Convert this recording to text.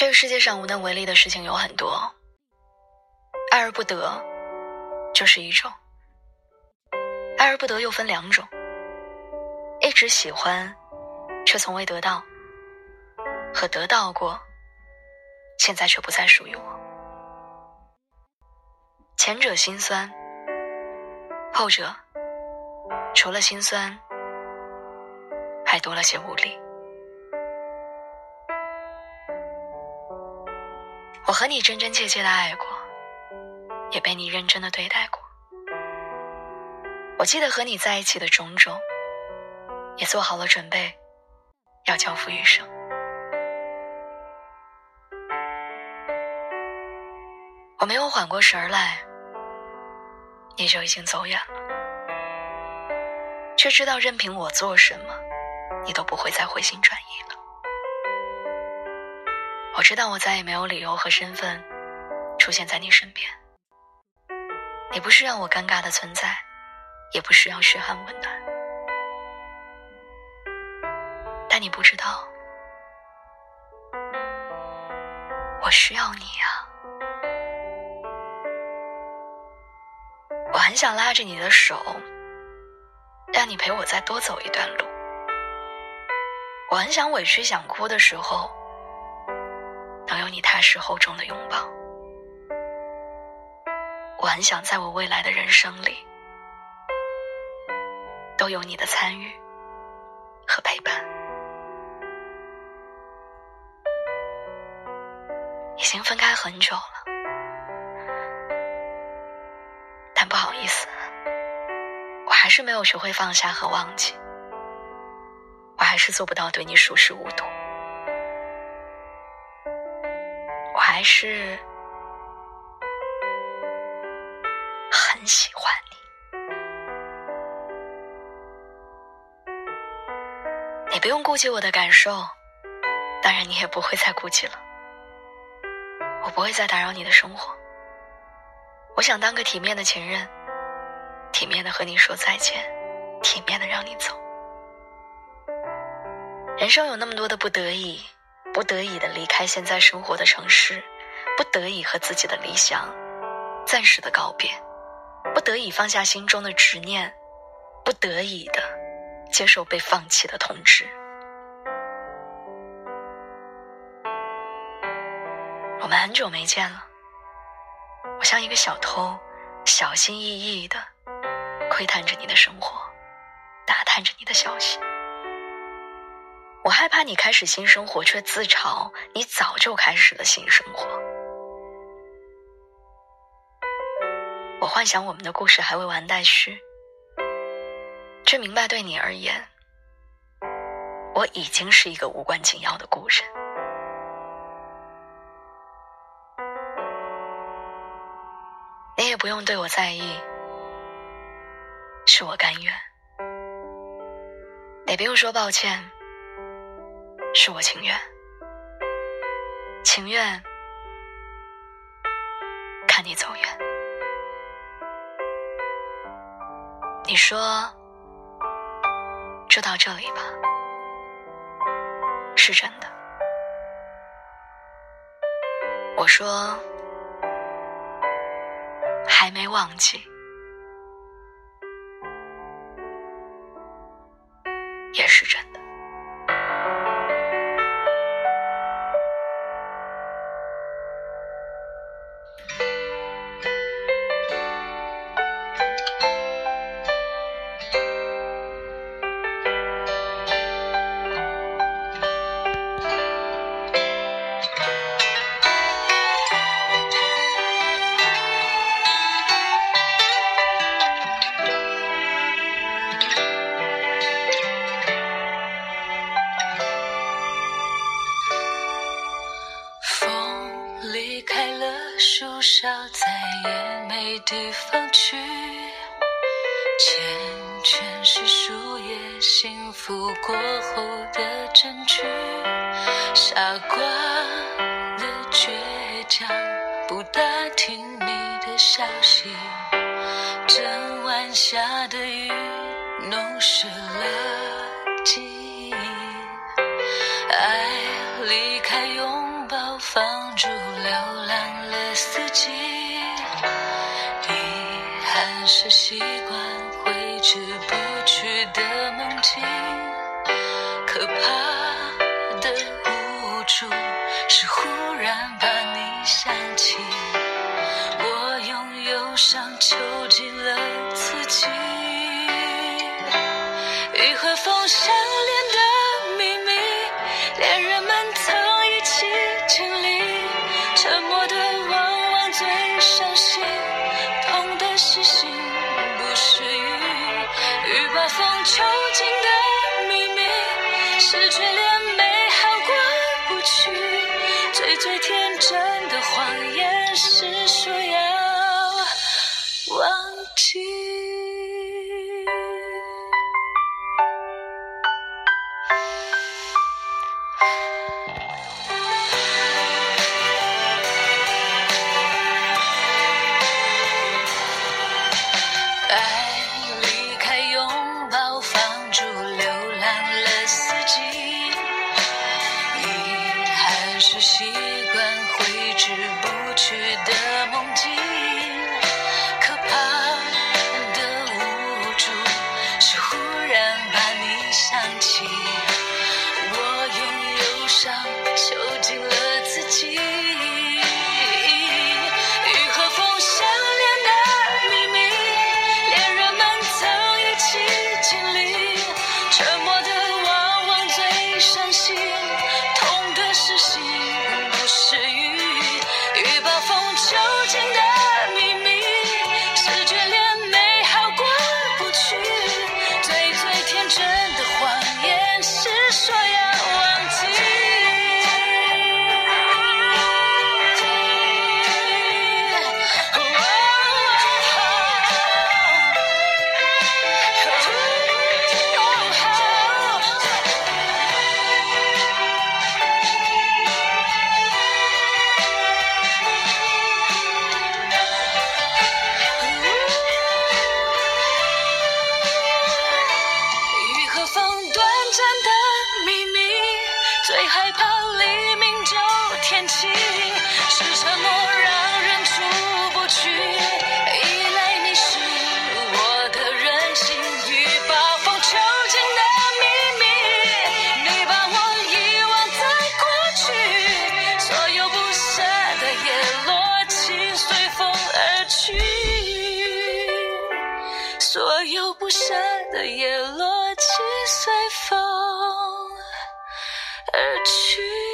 这个世界上无能为力的事情有很多，爱而不得就是一种。爱而不得又分两种：一直喜欢却从未得到，和得到过，现在却不再属于我。前者心酸，后者除了心酸，还多了些无力。我和你真真切切的爱过，也被你认真的对待过。我记得和你在一起的种种，也做好了准备，要交付余生。我没有缓过神来，你就已经走远了，却知道任凭我做什么，你都不会再回心转意了。我知道我再也没有理由和身份出现在你身边。你不是让我尴尬的存在，也不是要嘘寒问暖。但你不知道，我需要你呀。我很想拉着你的手，让你陪我再多走一段路。我很想委屈想哭的时候。能有你踏实厚重的拥抱，我很想在我未来的人生里都有你的参与和陪伴。已经分开很久了，但不好意思，我还是没有学会放下和忘记，我还是做不到对你熟视无睹。还是很喜欢你，你不用顾及我的感受，当然你也不会再顾及了。我不会再打扰你的生活。我想当个体面的情人，体面的和你说再见，体面的让你走。人生有那么多的不得已。不得已的离开现在生活的城市，不得已和自己的理想暂时的告别，不得已放下心中的执念，不得已的接受被放弃的通知。我们很久没见了，我像一个小偷，小心翼翼的窥探着你的生活，打探着你的消息。我害怕你开始新生活，却自嘲你早就开始了新生活。幻想我们的故事还未完待续，却明白对你而言，我已经是一个无关紧要的故人。你也不用对我在意，是我甘愿。也不用说抱歉。是我情愿，情愿看你走远。你说就到这里吧，是真的。我说还没忘记，也是真的。多少再也没地方去，缱绻是树叶幸福过后的证据。傻瓜的倔强，不打听你的消息。整晚下的雨，弄湿了是忽然把你想起，我用忧伤囚禁了自己。雨和风相连的秘密，恋人们曾一起经历，沉默的往往最伤心，痛的是心不是雨。雨把风囚禁的秘密，是追。最最天真的谎言是说要忘记。去的梦境。所有不舍的叶落尽，随风而去。